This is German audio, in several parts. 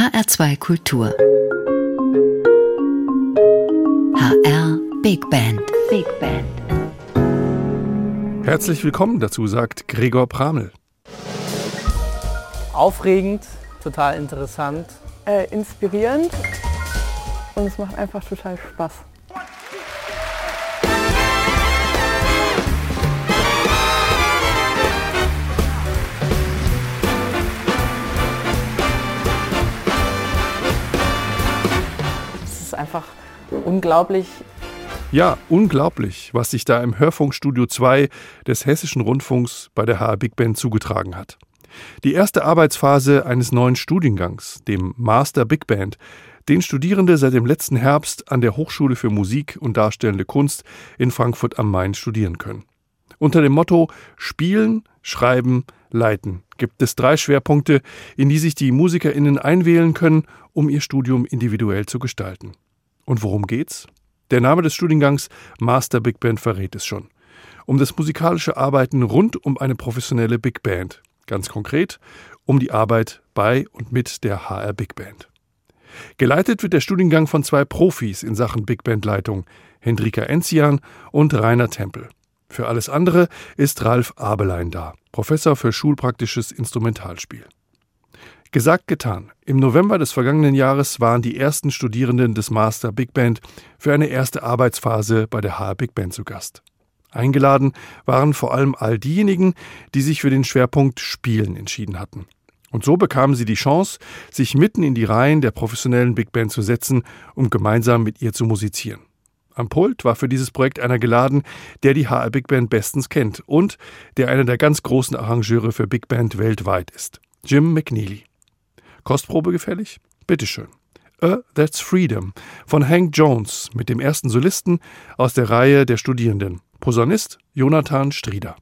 HR2 Kultur. HR Big Band. Big Band. Herzlich willkommen dazu, sagt Gregor Pramel. Aufregend, total interessant. Äh, inspirierend und es macht einfach total Spaß. Einfach unglaublich. Ja, unglaublich, was sich da im Hörfunkstudio 2 des Hessischen Rundfunks bei der HR Big Band zugetragen hat. Die erste Arbeitsphase eines neuen Studiengangs, dem Master Big Band, den Studierende seit dem letzten Herbst an der Hochschule für Musik und Darstellende Kunst in Frankfurt am Main studieren können. Unter dem Motto Spielen, Schreiben, Leiten gibt es drei Schwerpunkte, in die sich die MusikerInnen einwählen können, um ihr Studium individuell zu gestalten. Und worum geht's? Der Name des Studiengangs Master Big Band verrät es schon. Um das musikalische Arbeiten rund um eine professionelle Big Band. Ganz konkret um die Arbeit bei und mit der HR Big Band. Geleitet wird der Studiengang von zwei Profis in Sachen Big Band Leitung, Hendrika Enzian und Rainer Tempel. Für alles andere ist Ralf Abelein da, Professor für schulpraktisches Instrumentalspiel. Gesagt, getan. Im November des vergangenen Jahres waren die ersten Studierenden des Master Big Band für eine erste Arbeitsphase bei der HR Big Band zu Gast. Eingeladen waren vor allem all diejenigen, die sich für den Schwerpunkt Spielen entschieden hatten. Und so bekamen sie die Chance, sich mitten in die Reihen der professionellen Big Band zu setzen, um gemeinsam mit ihr zu musizieren. Am Pult war für dieses Projekt einer geladen, der die HR Big Band bestens kennt und der einer der ganz großen Arrangeure für Big Band weltweit ist. Jim McNeely. Kostprobe gefällig? Bitteschön. A That's Freedom von Hank Jones mit dem ersten Solisten aus der Reihe der Studierenden. Posaunist Jonathan Strieder.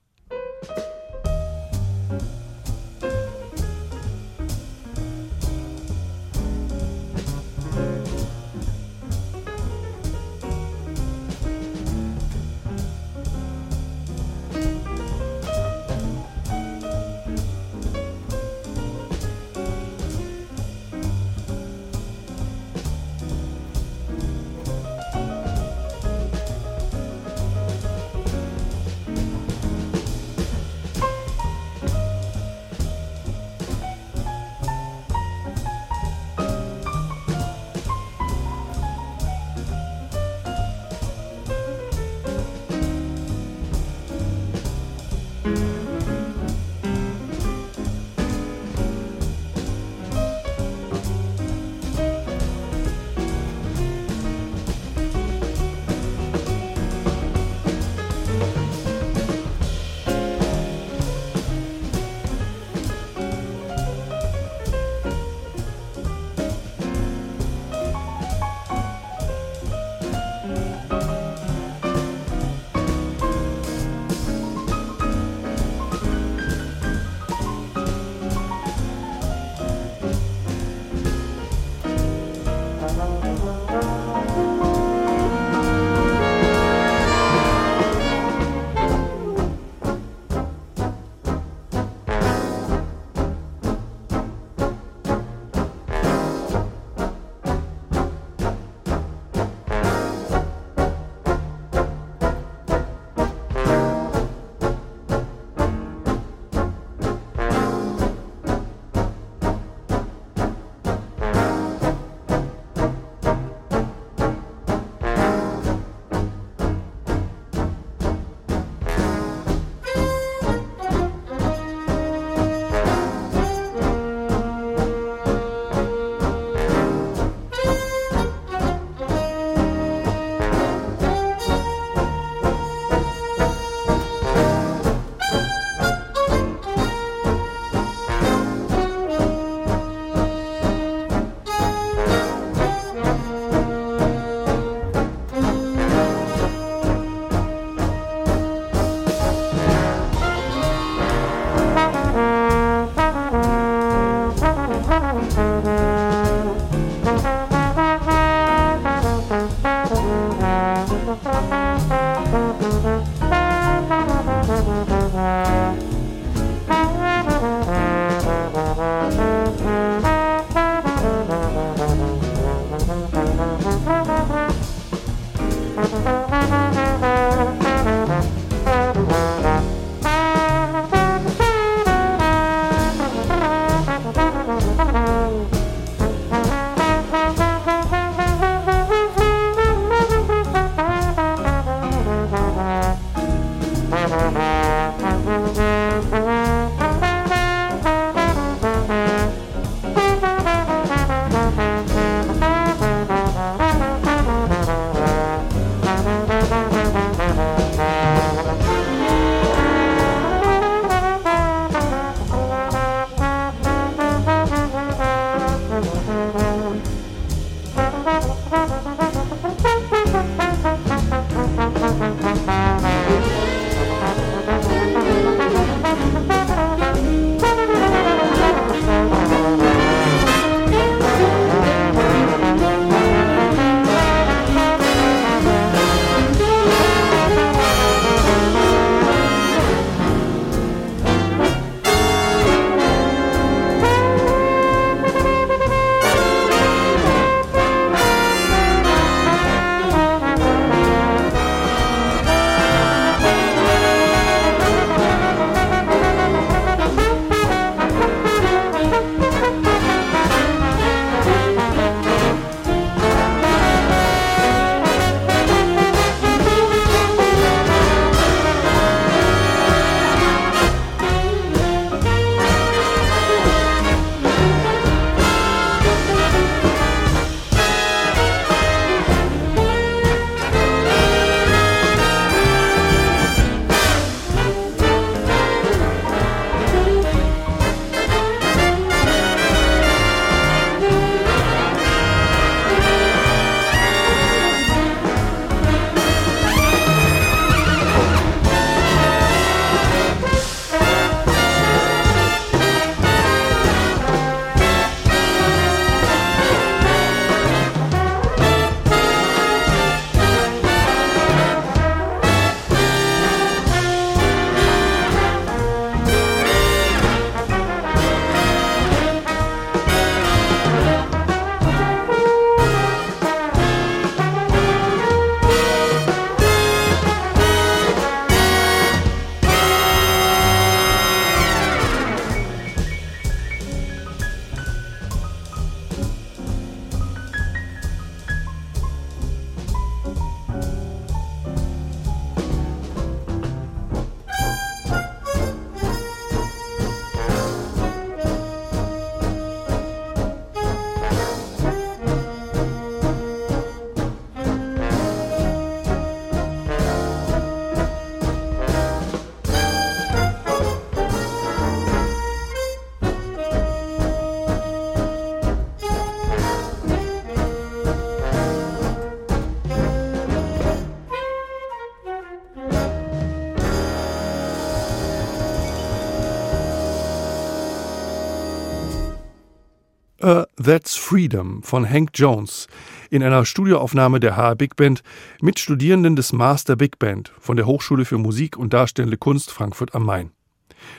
That's Freedom von Hank Jones in einer Studioaufnahme der HR Big Band mit Studierenden des Master Big Band von der Hochschule für Musik und Darstellende Kunst Frankfurt am Main.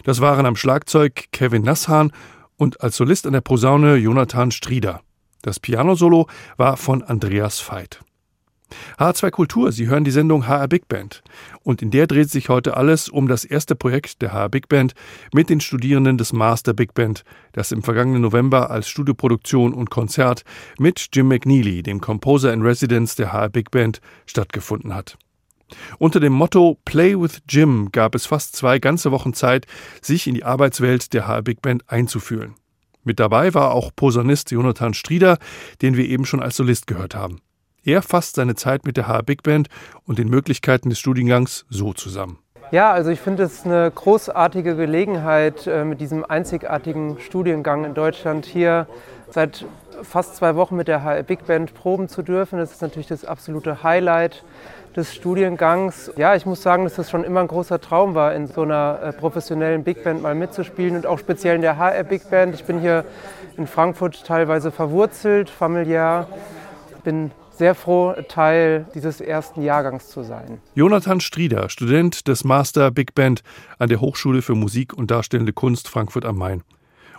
Das waren am Schlagzeug Kevin Nasshahn und als Solist an der Posaune Jonathan Strieder. Das Pianosolo war von Andreas Veit. H2 Kultur, Sie hören die Sendung HR Big Band. Und in der dreht sich heute alles um das erste Projekt der HR Big Band mit den Studierenden des Master Big Band, das im vergangenen November als Studioproduktion und Konzert mit Jim McNeely, dem Composer in Residence der HR Big Band, stattgefunden hat. Unter dem Motto Play with Jim gab es fast zwei ganze Wochen Zeit, sich in die Arbeitswelt der HR Big Band einzufühlen. Mit dabei war auch Posaunist Jonathan Strieder, den wir eben schon als Solist gehört haben. Er fasst seine Zeit mit der HR Big Band und den Möglichkeiten des Studiengangs so zusammen. Ja, also ich finde es eine großartige Gelegenheit, äh, mit diesem einzigartigen Studiengang in Deutschland hier seit fast zwei Wochen mit der HR Big Band proben zu dürfen. Das ist natürlich das absolute Highlight des Studiengangs. Ja, ich muss sagen, dass das schon immer ein großer Traum war, in so einer äh, professionellen Big Band mal mitzuspielen und auch speziell in der HR Big Band. Ich bin hier in Frankfurt teilweise verwurzelt, familiär, bin sehr froh, Teil dieses ersten Jahrgangs zu sein. Jonathan Strieder, Student des Master Big Band an der Hochschule für Musik und Darstellende Kunst Frankfurt am Main.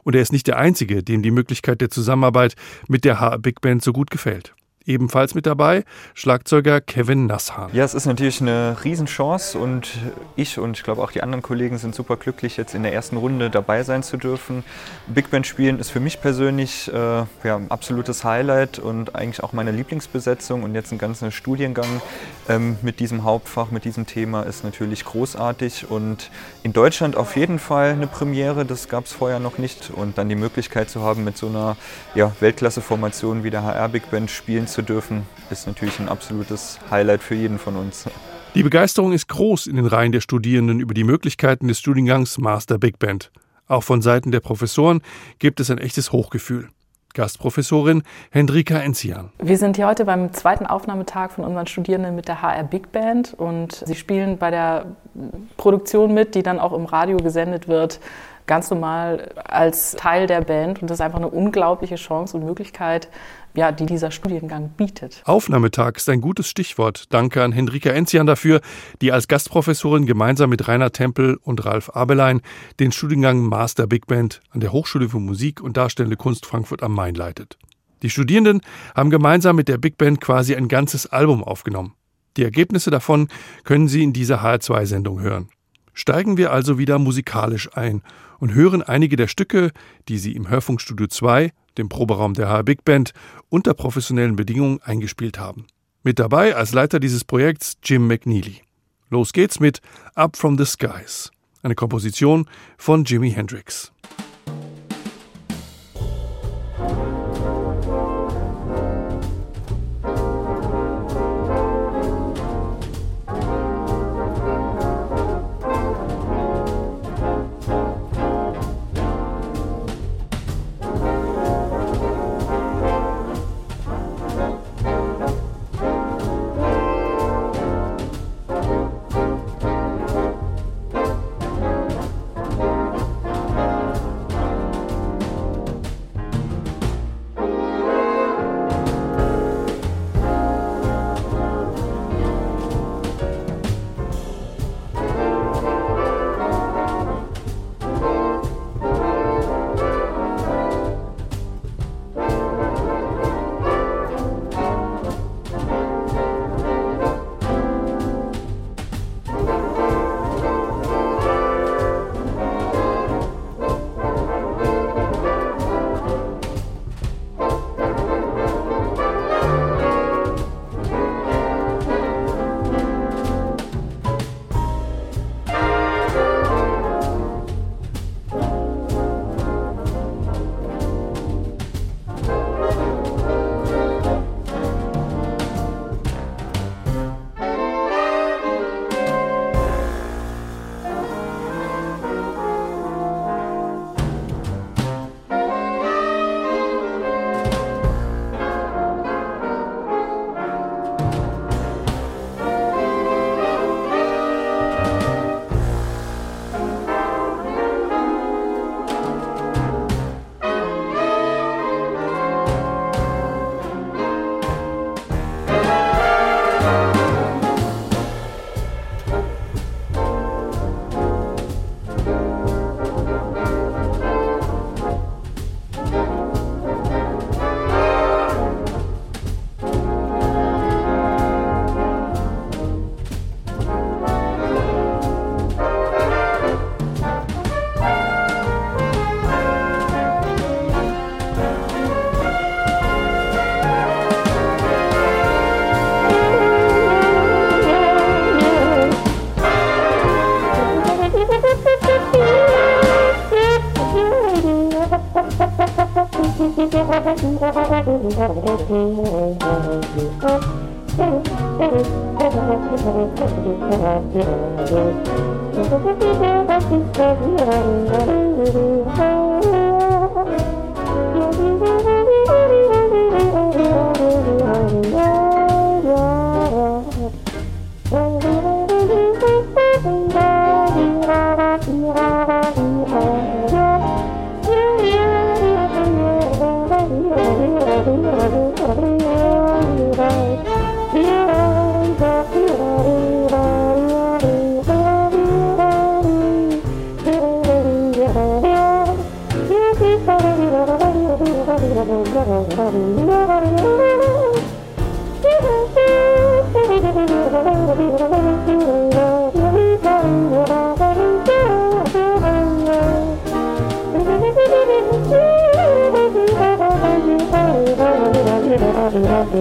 Und er ist nicht der Einzige, dem die Möglichkeit der Zusammenarbeit mit der HR Big Band so gut gefällt. Ebenfalls mit dabei Schlagzeuger Kevin Nasshahn. Ja, es ist natürlich eine Riesenchance und ich und ich glaube auch die anderen Kollegen sind super glücklich, jetzt in der ersten Runde dabei sein zu dürfen. Big Band spielen ist für mich persönlich äh, ja, ein absolutes Highlight und eigentlich auch meine Lieblingsbesetzung und jetzt ein ganzer Studiengang ähm, mit diesem Hauptfach, mit diesem Thema ist natürlich großartig und in Deutschland auf jeden Fall eine Premiere, das gab es vorher noch nicht und dann die Möglichkeit zu haben, mit so einer ja, Weltklasse-Formation wie der HR Big Band spielen zu dürfen, ist natürlich ein absolutes Highlight für jeden von uns. Die Begeisterung ist groß in den Reihen der Studierenden über die Möglichkeiten des Studiengangs Master Big Band. Auch von Seiten der Professoren gibt es ein echtes Hochgefühl. Gastprofessorin Hendrika Enzian. Wir sind hier heute beim zweiten Aufnahmetag von unseren Studierenden mit der HR Big Band und sie spielen bei der Produktion mit, die dann auch im Radio gesendet wird ganz normal als Teil der Band. Und das ist einfach eine unglaubliche Chance und Möglichkeit, ja, die dieser Studiengang bietet. Aufnahmetag ist ein gutes Stichwort. Danke an Henrika Enzian dafür, die als Gastprofessorin gemeinsam mit Rainer Tempel und Ralf Abelein den Studiengang Master Big Band an der Hochschule für Musik und Darstellende Kunst Frankfurt am Main leitet. Die Studierenden haben gemeinsam mit der Big Band quasi ein ganzes Album aufgenommen. Die Ergebnisse davon können Sie in dieser HR2-Sendung hören. Steigen wir also wieder musikalisch ein und hören einige der Stücke, die sie im Hörfunkstudio 2, dem Proberaum der HR Big Band, unter professionellen Bedingungen eingespielt haben. Mit dabei als Leiter dieses Projekts Jim McNeely. Los geht's mit Up from the Skies, eine Komposition von Jimi Hendrix. 嗯。Yeah.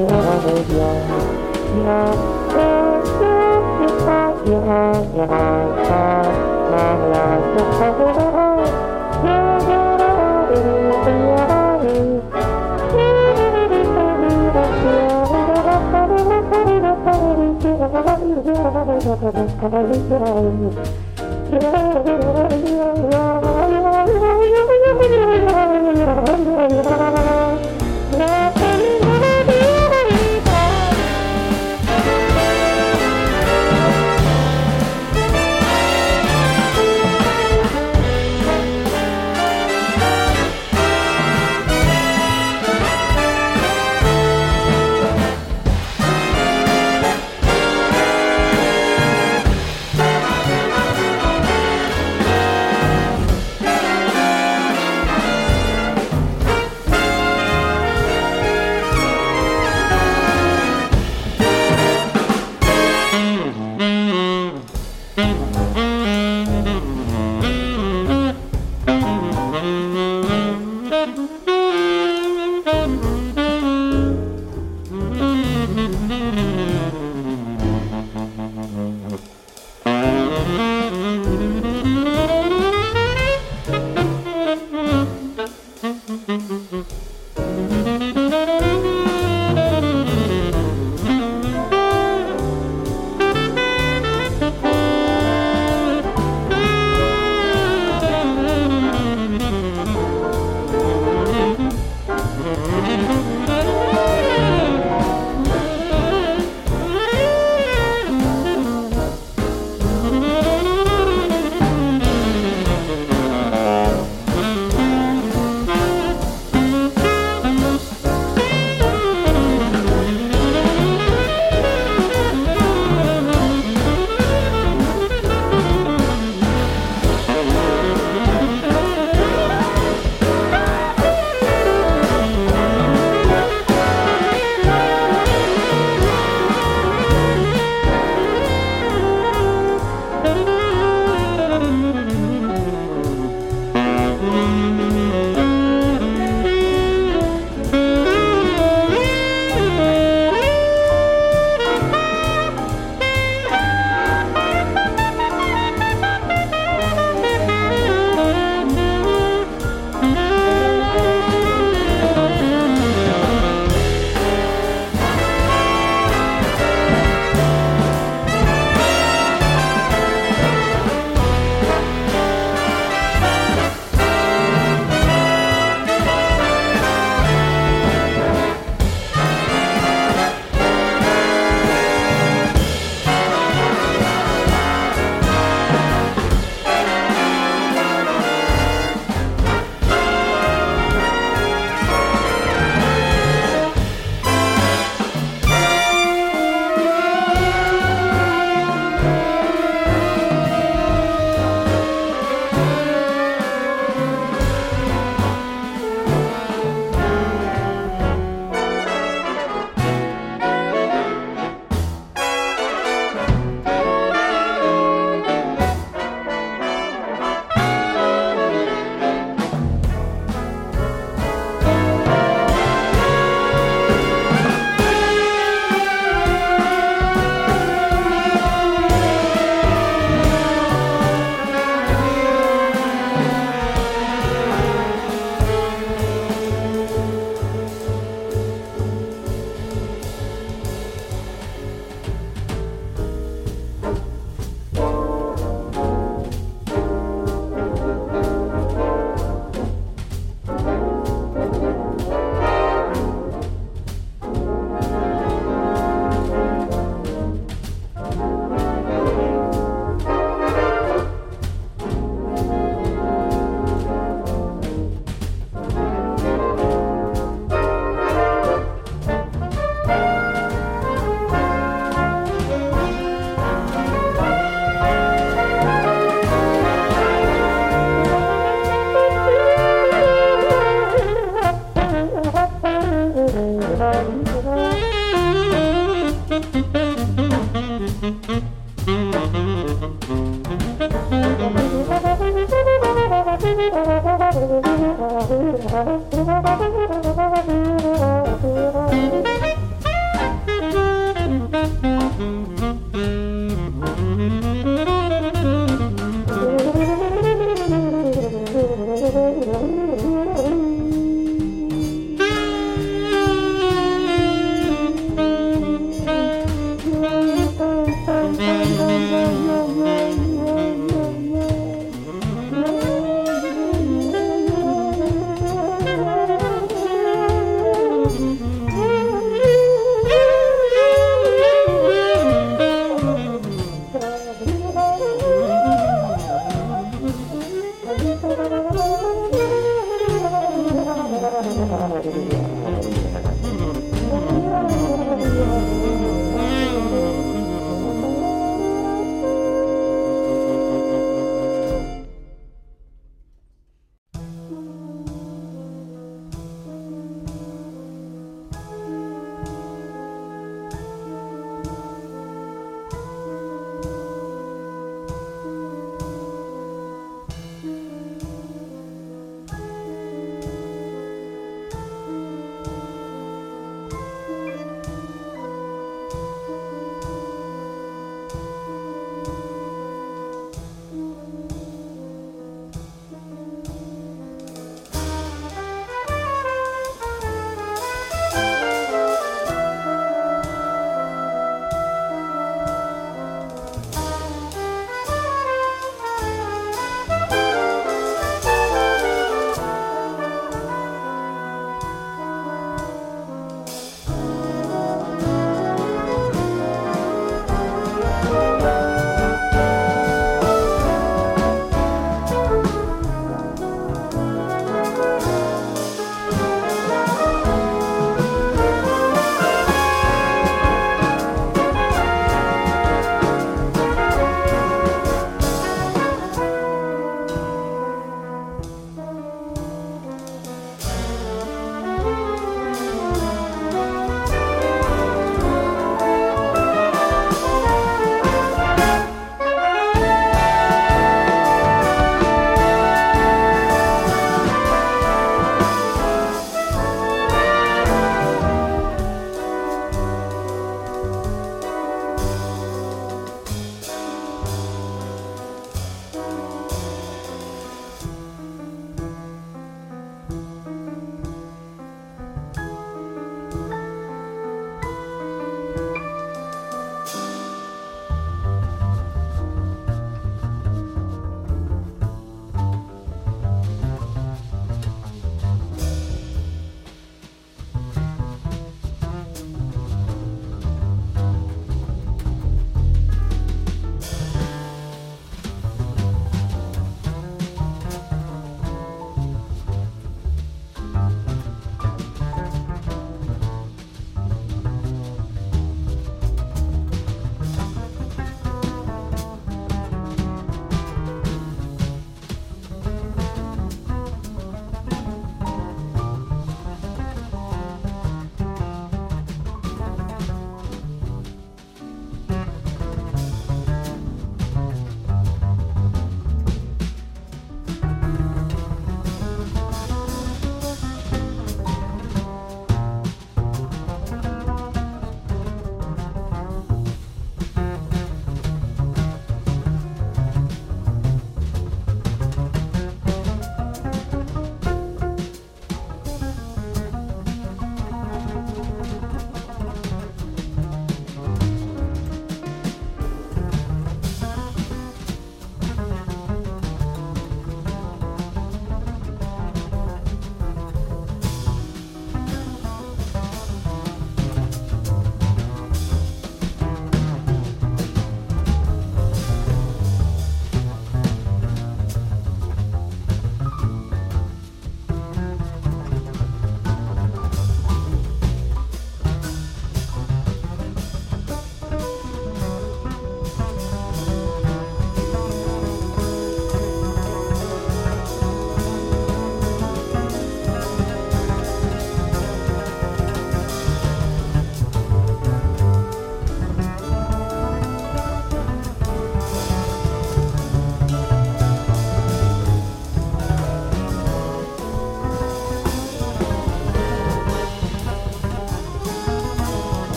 Ooh.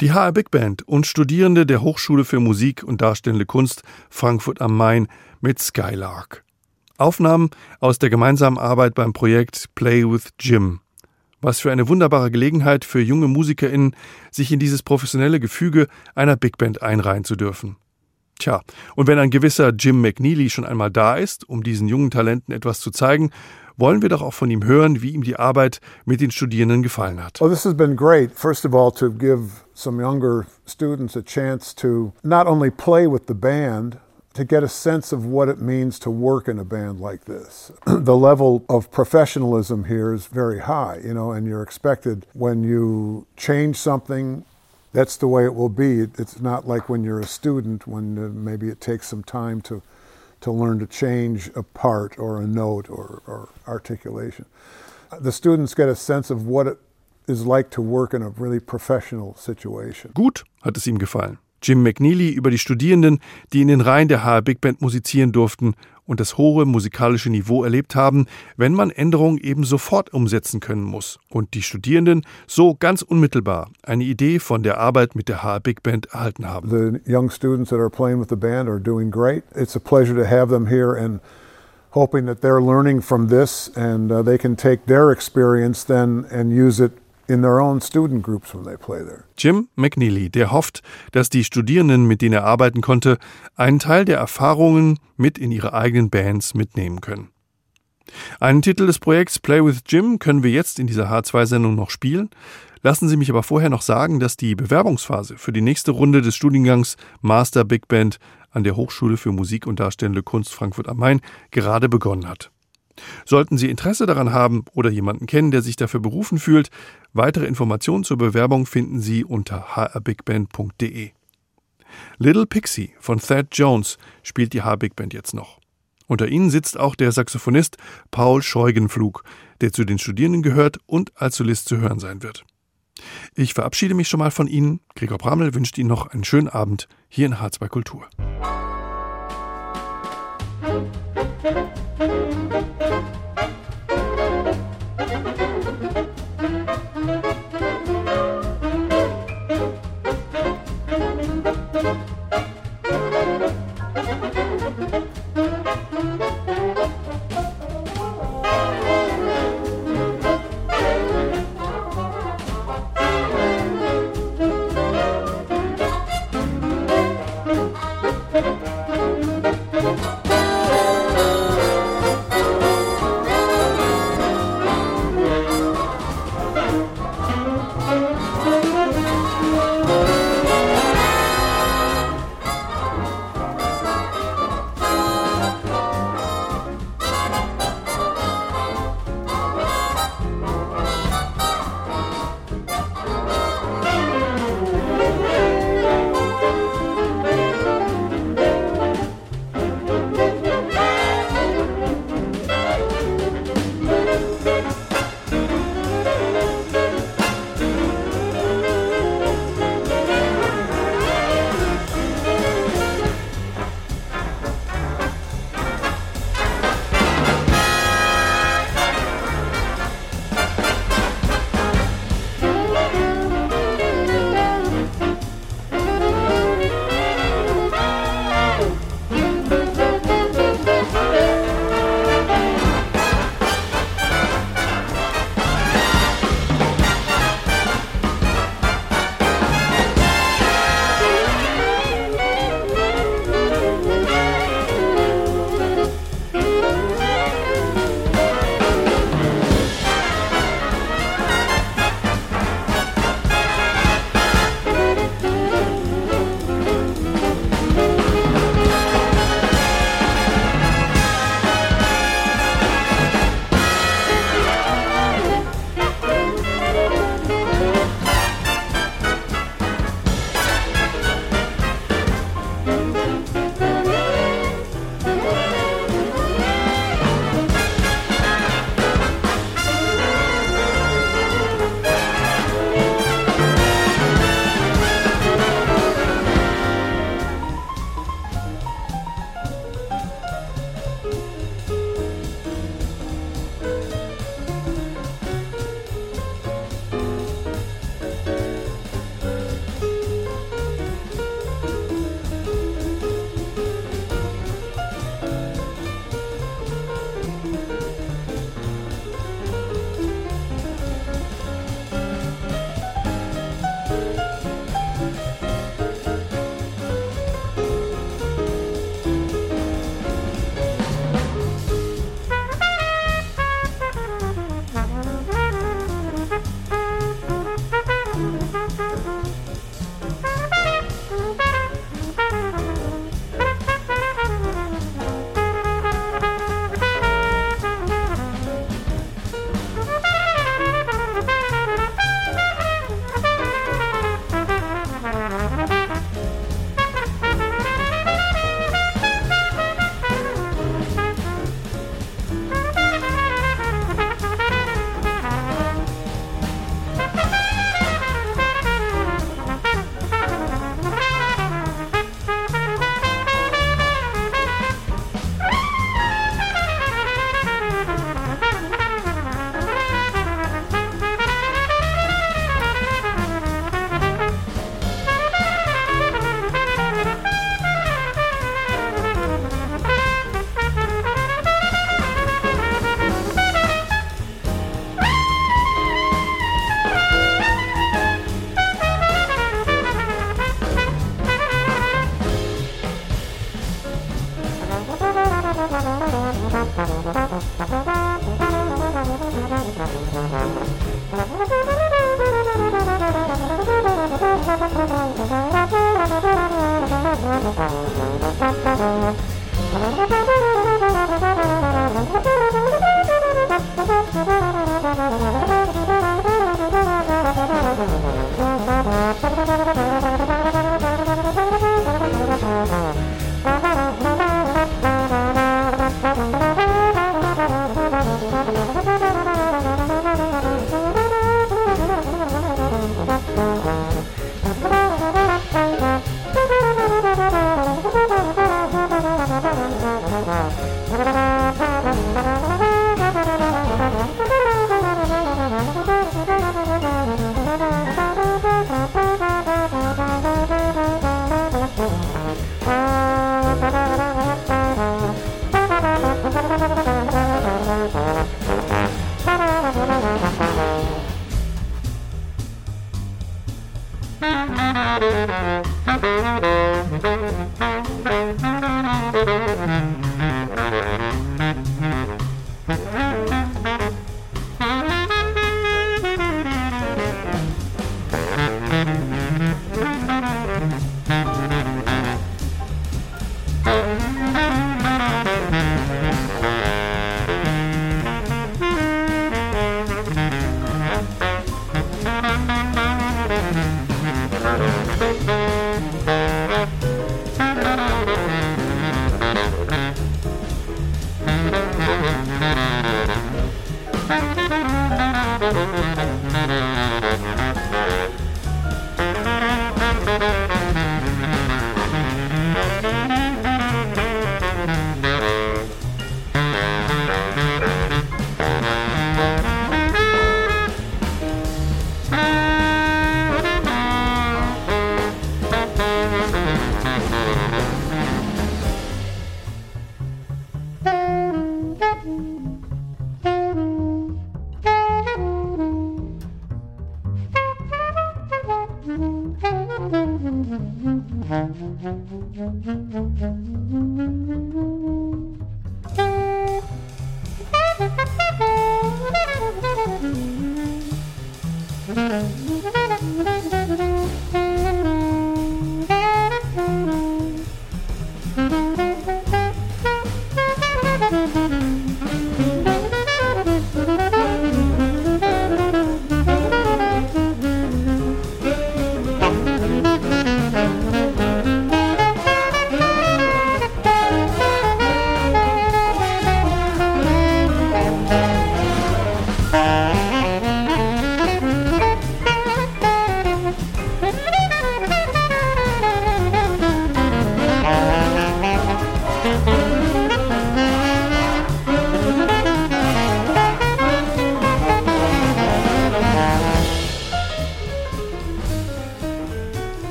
Die HR Big Band und Studierende der Hochschule für Musik und Darstellende Kunst Frankfurt am Main mit Skylark. Aufnahmen aus der gemeinsamen Arbeit beim Projekt Play with Jim. Was für eine wunderbare Gelegenheit für junge MusikerInnen, sich in dieses professionelle Gefüge einer Big Band einreihen zu dürfen. Tja, und wenn ein gewisser Jim McNeely schon einmal da ist, um diesen jungen Talenten etwas zu zeigen, wollen wir doch auch von ihm hören, wie ihm die Arbeit mit den Studierenden gefallen hat. Well, this has been great. First of all, to give some younger students a chance to not only play with the band, to get a sense of what it means to work in a band like this. the level of professionalism here is very high, you know, and you're expected when you change something, that's the way it will be. It's not like when you're a student, when uh, maybe it takes some time to to learn to change a part or a note or, or articulation. The students get a sense of what it is like to work in a really professional situation. Gut hat es ihm gefallen. Jim McNeely über die Studierenden, die in den Reihen der HR Big Band musizieren durften und das hohe musikalische Niveau erlebt haben, wenn man Änderungen eben sofort umsetzen können muss und die Studierenden so ganz unmittelbar eine Idee von der Arbeit mit der HR Big Band erhalten haben. The young students that are playing with the band are doing great. It's a pleasure to have them here and hoping that they're learning from this and uh, they can take their experience then and use it Jim McNeely, der hofft, dass die Studierenden, mit denen er arbeiten konnte, einen Teil der Erfahrungen mit in ihre eigenen Bands mitnehmen können. Einen Titel des Projekts Play with Jim können wir jetzt in dieser H2-Sendung noch spielen. Lassen Sie mich aber vorher noch sagen, dass die Bewerbungsphase für die nächste Runde des Studiengangs Master Big Band an der Hochschule für Musik und Darstellende Kunst Frankfurt am Main gerade begonnen hat. Sollten Sie Interesse daran haben oder jemanden kennen, der sich dafür berufen fühlt, weitere Informationen zur Bewerbung finden Sie unter hrbigband.de. Little Pixie von Thad Jones spielt die H-Big Band jetzt noch. Unter ihnen sitzt auch der Saxophonist Paul Scheugenflug, der zu den Studierenden gehört und als Solist zu hören sein wird. Ich verabschiede mich schon mal von Ihnen. Gregor Bramel wünscht Ihnen noch einen schönen Abend hier in H2 Kultur.